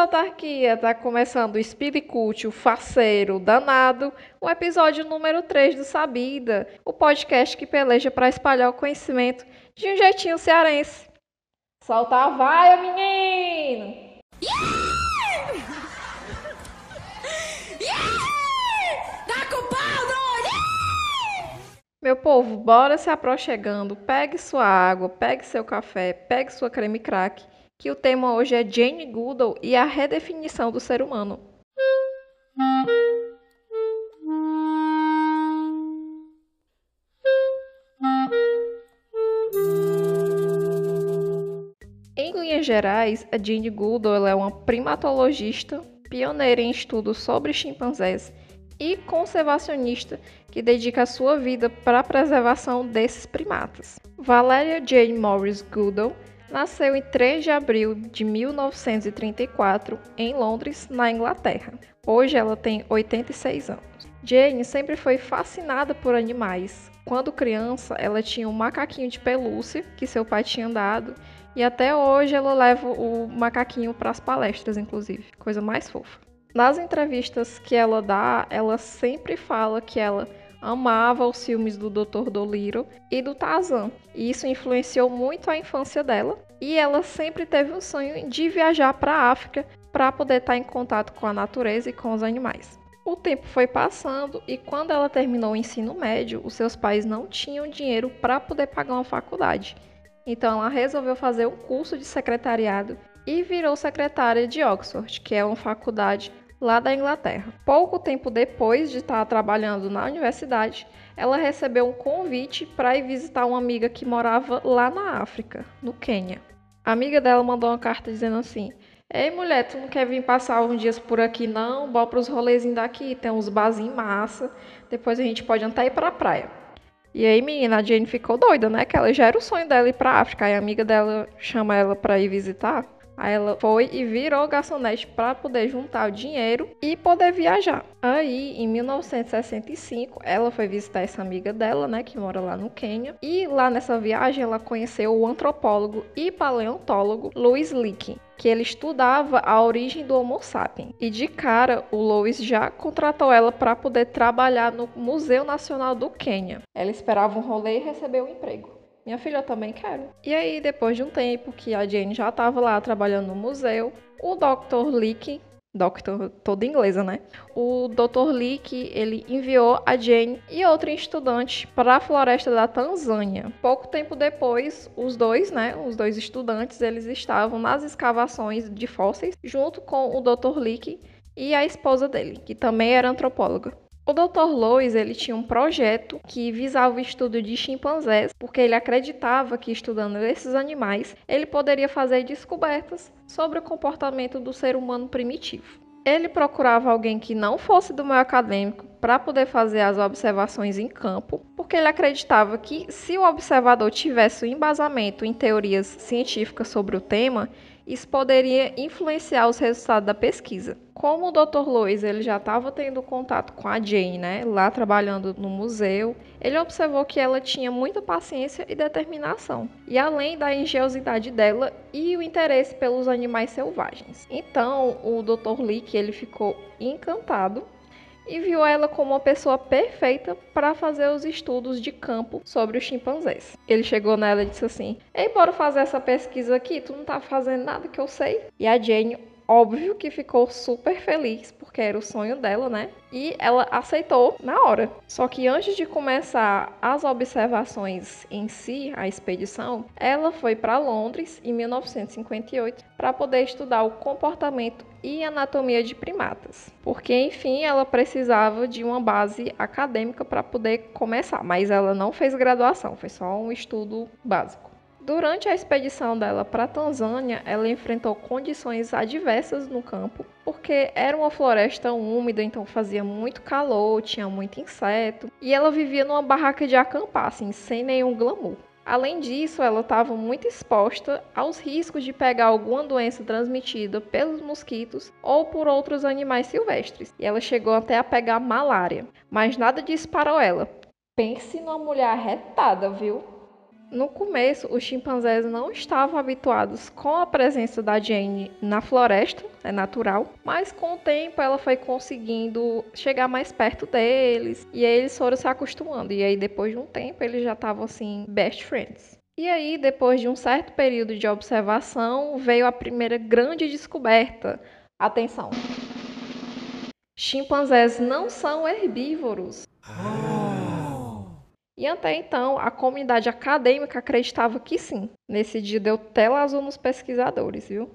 autarquia, tá começando o Cult, o faceiro danado, o episódio número 3 do Sabida, o podcast que peleja para espalhar o conhecimento de um jeitinho cearense. Solta a vaia, menino! Tá com pau, doido! Meu povo, bora se aproxegando. Pegue sua água, pegue seu café, pegue sua creme crack, que o tema hoje é Jane Goodall e a redefinição do ser humano. Em linhas gerais, a Jane Goodall é uma primatologista, pioneira em estudos sobre chimpanzés e conservacionista que dedica sua vida para a preservação desses primatas. Valeria Jane Morris Goodall nasceu em 3 de abril de 1934 em Londres, na Inglaterra. Hoje ela tem 86 anos. Jane sempre foi fascinada por animais. Quando criança, ela tinha um macaquinho de pelúcia que seu pai tinha dado e até hoje ela leva o macaquinho para as palestras, inclusive. Coisa mais fofa. Nas entrevistas que ela dá, ela sempre fala que ela amava os filmes do Dr. Dolittle e do Tarzan. E isso influenciou muito a infância dela. E ela sempre teve um sonho de viajar para a África para poder estar em contato com a natureza e com os animais. O tempo foi passando e quando ela terminou o ensino médio, os seus pais não tinham dinheiro para poder pagar uma faculdade. Então ela resolveu fazer um curso de secretariado e virou secretária de Oxford, que é uma faculdade lá da Inglaterra. Pouco tempo depois de estar trabalhando na universidade, ela recebeu um convite para ir visitar uma amiga que morava lá na África, no Quênia. A amiga dela mandou uma carta dizendo assim: Ei, mulher, tu não quer vir passar uns dias por aqui, não? Bora pros rolezinhos daqui, tem uns barzinhos massa. Depois a gente pode até ir pra praia. E aí, menina, a Jane ficou doida, né? Que ela já era o sonho dela ir pra África. Aí a amiga dela chama ela pra ir visitar. Aí ela foi e virou garçonete para poder juntar o dinheiro e poder viajar. Aí, em 1965, ela foi visitar essa amiga dela, né, que mora lá no Quênia. E lá nessa viagem ela conheceu o antropólogo e paleontólogo Louis Leakey, que ele estudava a origem do Homo sapiens. E de cara, o Louis já contratou ela para poder trabalhar no Museu Nacional do Quênia. Ela esperava um rolê e recebeu um emprego. Minha filha, eu também quero. E aí, depois de um tempo que a Jane já estava lá trabalhando no museu, o Dr. Leakey, Doctor, toda inglesa, né? O Dr. Leakey, ele enviou a Jane e outro estudante para a floresta da Tanzânia. Pouco tempo depois, os dois, né, os dois estudantes, eles estavam nas escavações de fósseis junto com o Dr. Leakey e a esposa dele, que também era antropóloga. O Dr. Lois ele tinha um projeto que visava o estudo de chimpanzés, porque ele acreditava que estudando esses animais, ele poderia fazer descobertas sobre o comportamento do ser humano primitivo. Ele procurava alguém que não fosse do meio acadêmico para poder fazer as observações em campo, porque ele acreditava que se o observador tivesse um embasamento em teorias científicas sobre o tema, isso poderia influenciar os resultados da pesquisa. Como o Dr. Lois ele já estava tendo contato com a Jane, né, lá trabalhando no museu, ele observou que ela tinha muita paciência e determinação, e além da engenhosidade dela e o interesse pelos animais selvagens. Então, o Dr. Leake ele ficou encantado e viu ela como uma pessoa perfeita para fazer os estudos de campo sobre os chimpanzés. Ele chegou nela e disse assim: Ei, bora fazer essa pesquisa aqui, tu não tá fazendo nada que eu sei? E a Jane óbvio que ficou super feliz, porque era o sonho dela, né? E ela aceitou na hora. Só que antes de começar as observações em si, a expedição, ela foi para Londres em 1958 para poder estudar o comportamento e anatomia de primatas. Porque, enfim, ela precisava de uma base acadêmica para poder começar, mas ela não fez graduação, foi só um estudo básico. Durante a expedição dela para a Tanzânia, ela enfrentou condições adversas no campo, porque era uma floresta úmida, então fazia muito calor, tinha muito inseto, e ela vivia numa barraca de acampar, assim, sem nenhum glamour. Além disso, ela estava muito exposta aos riscos de pegar alguma doença transmitida pelos mosquitos ou por outros animais silvestres, e ela chegou até a pegar malária, mas nada disso parou ela. Pense numa mulher arretada, viu? No começo, os chimpanzés não estavam habituados com a presença da Jane na floresta, é natural, mas com o tempo ela foi conseguindo chegar mais perto deles e aí eles foram se acostumando. E aí depois de um tempo eles já estavam assim, best friends. E aí, depois de um certo período de observação, veio a primeira grande descoberta. Atenção! Chimpanzés não são herbívoros. E até então, a comunidade acadêmica acreditava que sim. Nesse dia deu tela azul nos pesquisadores, viu?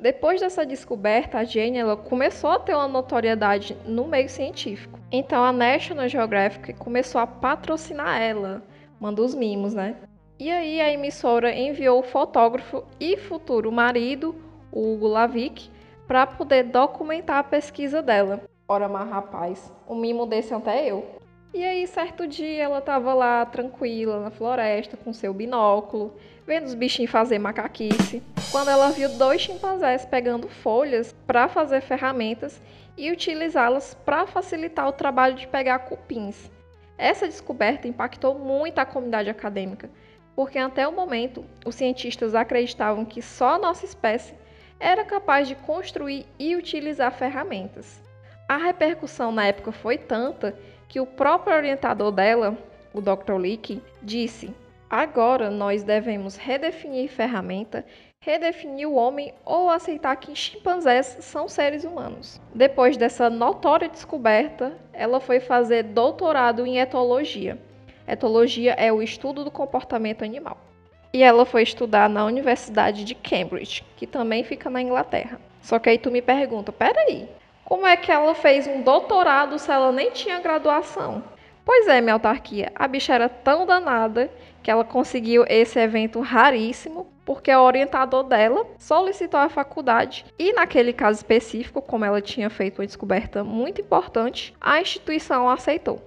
Depois dessa descoberta, a Jane ela começou a ter uma notoriedade no meio científico. Então a National Geographic começou a patrocinar ela, manda os mimos, né? E aí a emissora enviou o fotógrafo e futuro marido, o Hugo Lavic, para poder documentar a pesquisa dela. Ora, mas rapaz, um mimo desse até eu. E aí, certo dia, ela estava lá tranquila na floresta com seu binóculo, vendo os bichinhos fazer macaquice, quando ela viu dois chimpanzés pegando folhas para fazer ferramentas e utilizá-las para facilitar o trabalho de pegar cupins. Essa descoberta impactou muito a comunidade acadêmica, porque até o momento os cientistas acreditavam que só a nossa espécie era capaz de construir e utilizar ferramentas. A repercussão na época foi tanta que o próprio orientador dela, o Dr. Leakey, disse: Agora nós devemos redefinir ferramenta, redefinir o homem ou aceitar que chimpanzés são seres humanos. Depois dessa notória descoberta, ela foi fazer doutorado em etologia Etologia é o estudo do comportamento animal. E ela foi estudar na Universidade de Cambridge, que também fica na Inglaterra. Só que aí tu me pergunta, peraí, como é que ela fez um doutorado se ela nem tinha graduação? Pois é, minha autarquia, a bicha era tão danada que ela conseguiu esse evento raríssimo porque o orientador dela solicitou à faculdade e, naquele caso específico, como ela tinha feito uma descoberta muito importante, a instituição aceitou.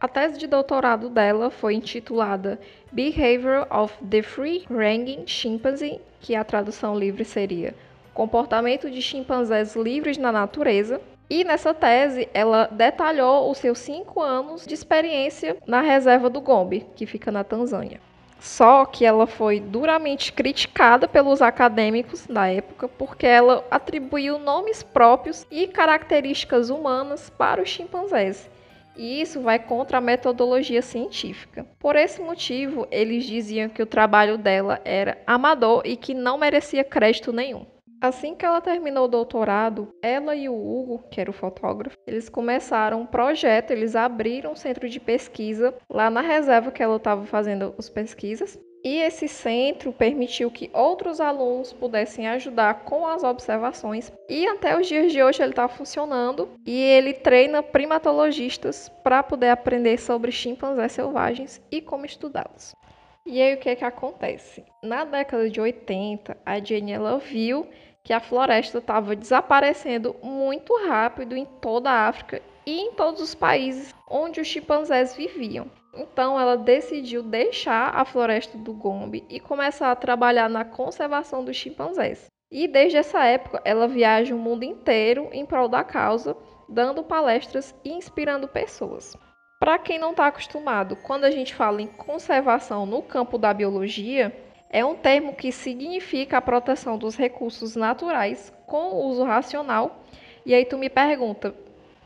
A tese de doutorado dela foi intitulada Behavior of the Free Ranging Chimpanzee, que a tradução livre seria Comportamento de chimpanzés livres na natureza. E nessa tese, ela detalhou os seus cinco anos de experiência na reserva do Gombe, que fica na Tanzânia. Só que ela foi duramente criticada pelos acadêmicos da época porque ela atribuiu nomes próprios e características humanas para os chimpanzés e isso vai contra a metodologia científica. Por esse motivo, eles diziam que o trabalho dela era amador e que não merecia crédito nenhum. Assim que ela terminou o doutorado, ela e o Hugo, que era o fotógrafo, eles começaram um projeto, eles abriram um centro de pesquisa lá na reserva que ela estava fazendo as pesquisas. E esse centro permitiu que outros alunos pudessem ajudar com as observações. E até os dias de hoje ele está funcionando e ele treina primatologistas para poder aprender sobre chimpanzés selvagens e como estudá-los. E aí o que é que acontece? Na década de 80, a Jenny ela viu que a floresta estava desaparecendo muito rápido em toda a África e em todos os países onde os chimpanzés viviam. Então ela decidiu deixar a floresta do Gombe e começar a trabalhar na conservação dos chimpanzés. E desde essa época ela viaja o mundo inteiro em prol da causa, dando palestras e inspirando pessoas. Para quem não está acostumado, quando a gente fala em conservação no campo da biologia, é um termo que significa a proteção dos recursos naturais com uso racional. E aí tu me pergunta,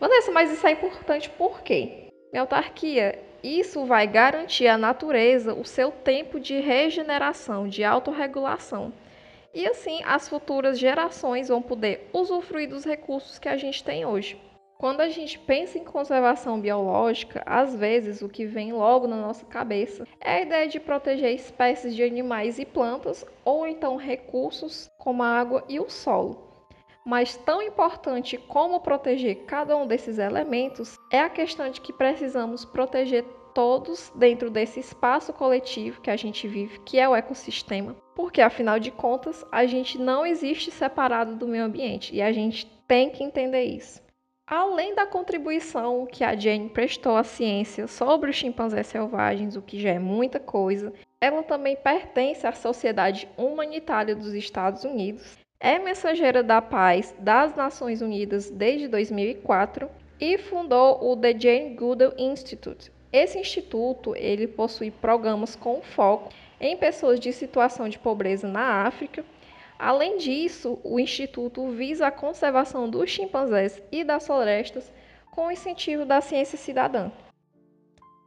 Vanessa, mas isso é importante por quê? Minha autarquia isso vai garantir à natureza o seu tempo de regeneração, de autorregulação. E assim as futuras gerações vão poder usufruir dos recursos que a gente tem hoje. Quando a gente pensa em conservação biológica, às vezes o que vem logo na nossa cabeça é a ideia de proteger espécies de animais e plantas, ou então recursos como a água e o solo. Mas tão importante como proteger cada um desses elementos é a questão de que precisamos proteger todos dentro desse espaço coletivo que a gente vive, que é o ecossistema, porque afinal de contas a gente não existe separado do meio ambiente e a gente tem que entender isso. Além da contribuição que a Jane prestou à ciência sobre os chimpanzés selvagens, o que já é muita coisa, ela também pertence à Sociedade Humanitária dos Estados Unidos é mensageira da paz das Nações Unidas desde 2004 e fundou o The Jane Goodall Institute. Esse instituto, ele possui programas com foco em pessoas de situação de pobreza na África. Além disso, o instituto visa a conservação dos chimpanzés e das florestas com o incentivo da ciência cidadã.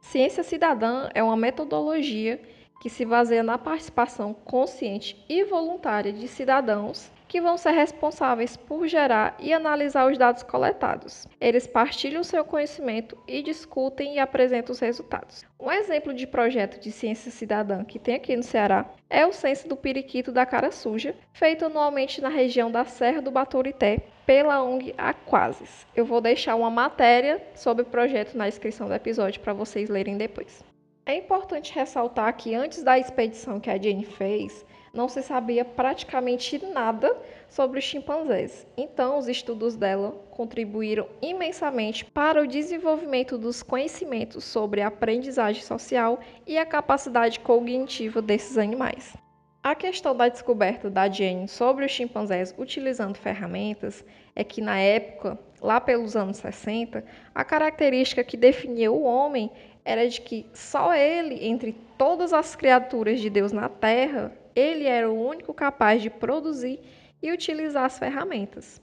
Ciência cidadã é uma metodologia que se baseia na participação consciente e voluntária de cidadãos que vão ser responsáveis por gerar e analisar os dados coletados. Eles partilham seu conhecimento e discutem e apresentam os resultados. Um exemplo de projeto de ciência cidadã que tem aqui no Ceará é o Censo do Periquito da Cara Suja, feito anualmente na região da Serra do Baturité pela ONG Aquasis. Eu vou deixar uma matéria sobre o projeto na descrição do episódio para vocês lerem depois. É importante ressaltar que antes da expedição que a Jane fez, não se sabia praticamente nada sobre os chimpanzés. Então, os estudos dela contribuíram imensamente para o desenvolvimento dos conhecimentos sobre a aprendizagem social e a capacidade cognitiva desses animais. A questão da descoberta da Jane sobre os chimpanzés utilizando ferramentas é que, na época, lá pelos anos 60, a característica que definia o homem era de que só ele, entre todas as criaturas de Deus na Terra, ele era o único capaz de produzir e utilizar as ferramentas.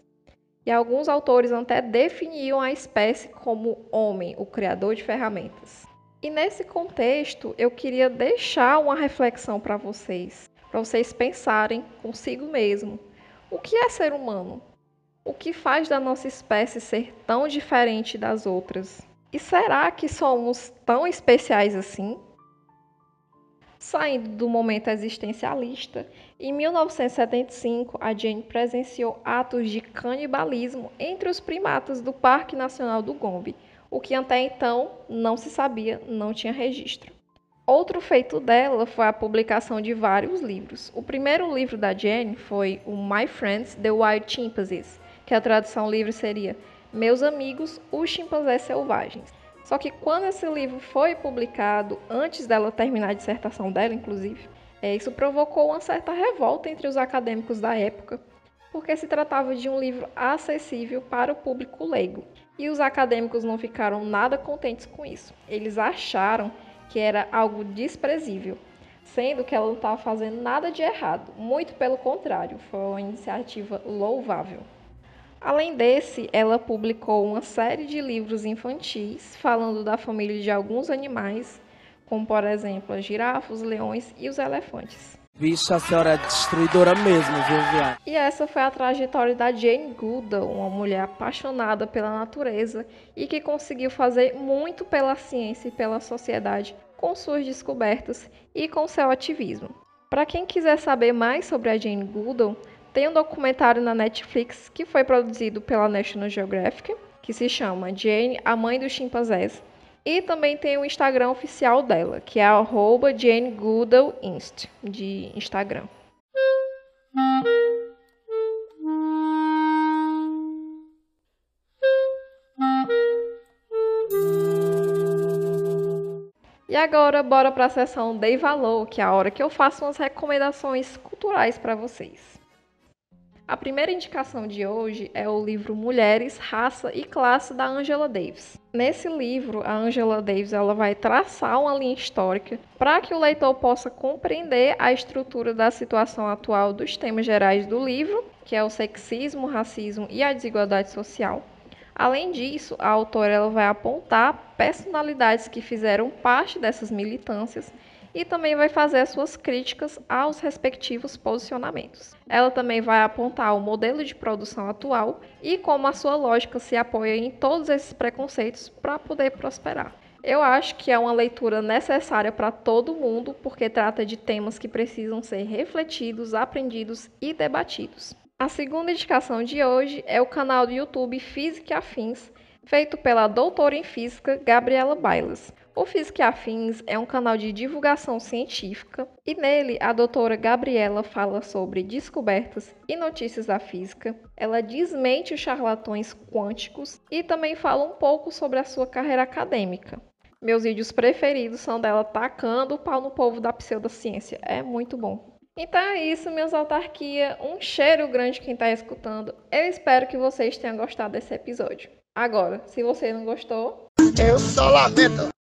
E alguns autores até definiam a espécie como homem, o criador de ferramentas. E nesse contexto, eu queria deixar uma reflexão para vocês, para vocês pensarem consigo mesmo. O que é ser humano? O que faz da nossa espécie ser tão diferente das outras? E será que somos tão especiais assim? Saindo do momento existencialista, em 1975 a Jane presenciou atos de canibalismo entre os primatas do Parque Nacional do Gombe, o que até então não se sabia, não tinha registro. Outro feito dela foi a publicação de vários livros. O primeiro livro da Jane foi o My Friends, The Wild Chimpanzees, que a tradução livre seria Meus Amigos, os Chimpanzés Selvagens. Só que quando esse livro foi publicado, antes dela terminar a dissertação dela, inclusive, é, isso provocou uma certa revolta entre os acadêmicos da época, porque se tratava de um livro acessível para o público leigo. E os acadêmicos não ficaram nada contentes com isso. Eles acharam que era algo desprezível, sendo que ela não estava fazendo nada de errado. Muito pelo contrário, foi uma iniciativa louvável. Além desse, ela publicou uma série de livros infantis falando da família de alguns animais, como por exemplo as girafas, os leões e os elefantes. Vixe, a senhora é destruidora mesmo, viu, viado? E essa foi a trajetória da Jane Goodall, uma mulher apaixonada pela natureza e que conseguiu fazer muito pela ciência e pela sociedade com suas descobertas e com seu ativismo. Para quem quiser saber mais sobre a Jane Goodall, tem um documentário na Netflix que foi produzido pela National Geographic, que se chama Jane, a mãe dos chimpanzés. E também tem o Instagram oficial dela, que é arroba Jane Goodall Inst, de Instagram. E agora, bora para a sessão Dei Valor, que é a hora que eu faço umas recomendações culturais para vocês. A primeira indicação de hoje é o livro Mulheres, Raça e Classe da Angela Davis. Nesse livro, a Angela Davis ela vai traçar uma linha histórica para que o leitor possa compreender a estrutura da situação atual dos temas gerais do livro, que é o sexismo, o racismo e a desigualdade social. Além disso, a autora ela vai apontar personalidades que fizeram parte dessas militâncias e também vai fazer as suas críticas aos respectivos posicionamentos. Ela também vai apontar o modelo de produção atual e como a sua lógica se apoia em todos esses preconceitos para poder prosperar. Eu acho que é uma leitura necessária para todo mundo, porque trata de temas que precisam ser refletidos, aprendidos e debatidos. A segunda indicação de hoje é o canal do YouTube Física Afins, feito pela doutora em física Gabriela Bailas. O Física Afins é um canal de divulgação científica e nele a doutora Gabriela fala sobre descobertas e notícias da física. Ela desmente os charlatões quânticos e também fala um pouco sobre a sua carreira acadêmica. Meus vídeos preferidos são dela tacando o pau no povo da pseudociência. É muito bom. Então é isso, meus autarquia. Um cheiro grande quem está escutando. Eu espero que vocês tenham gostado desse episódio. Agora, se você não gostou, eu só lamento.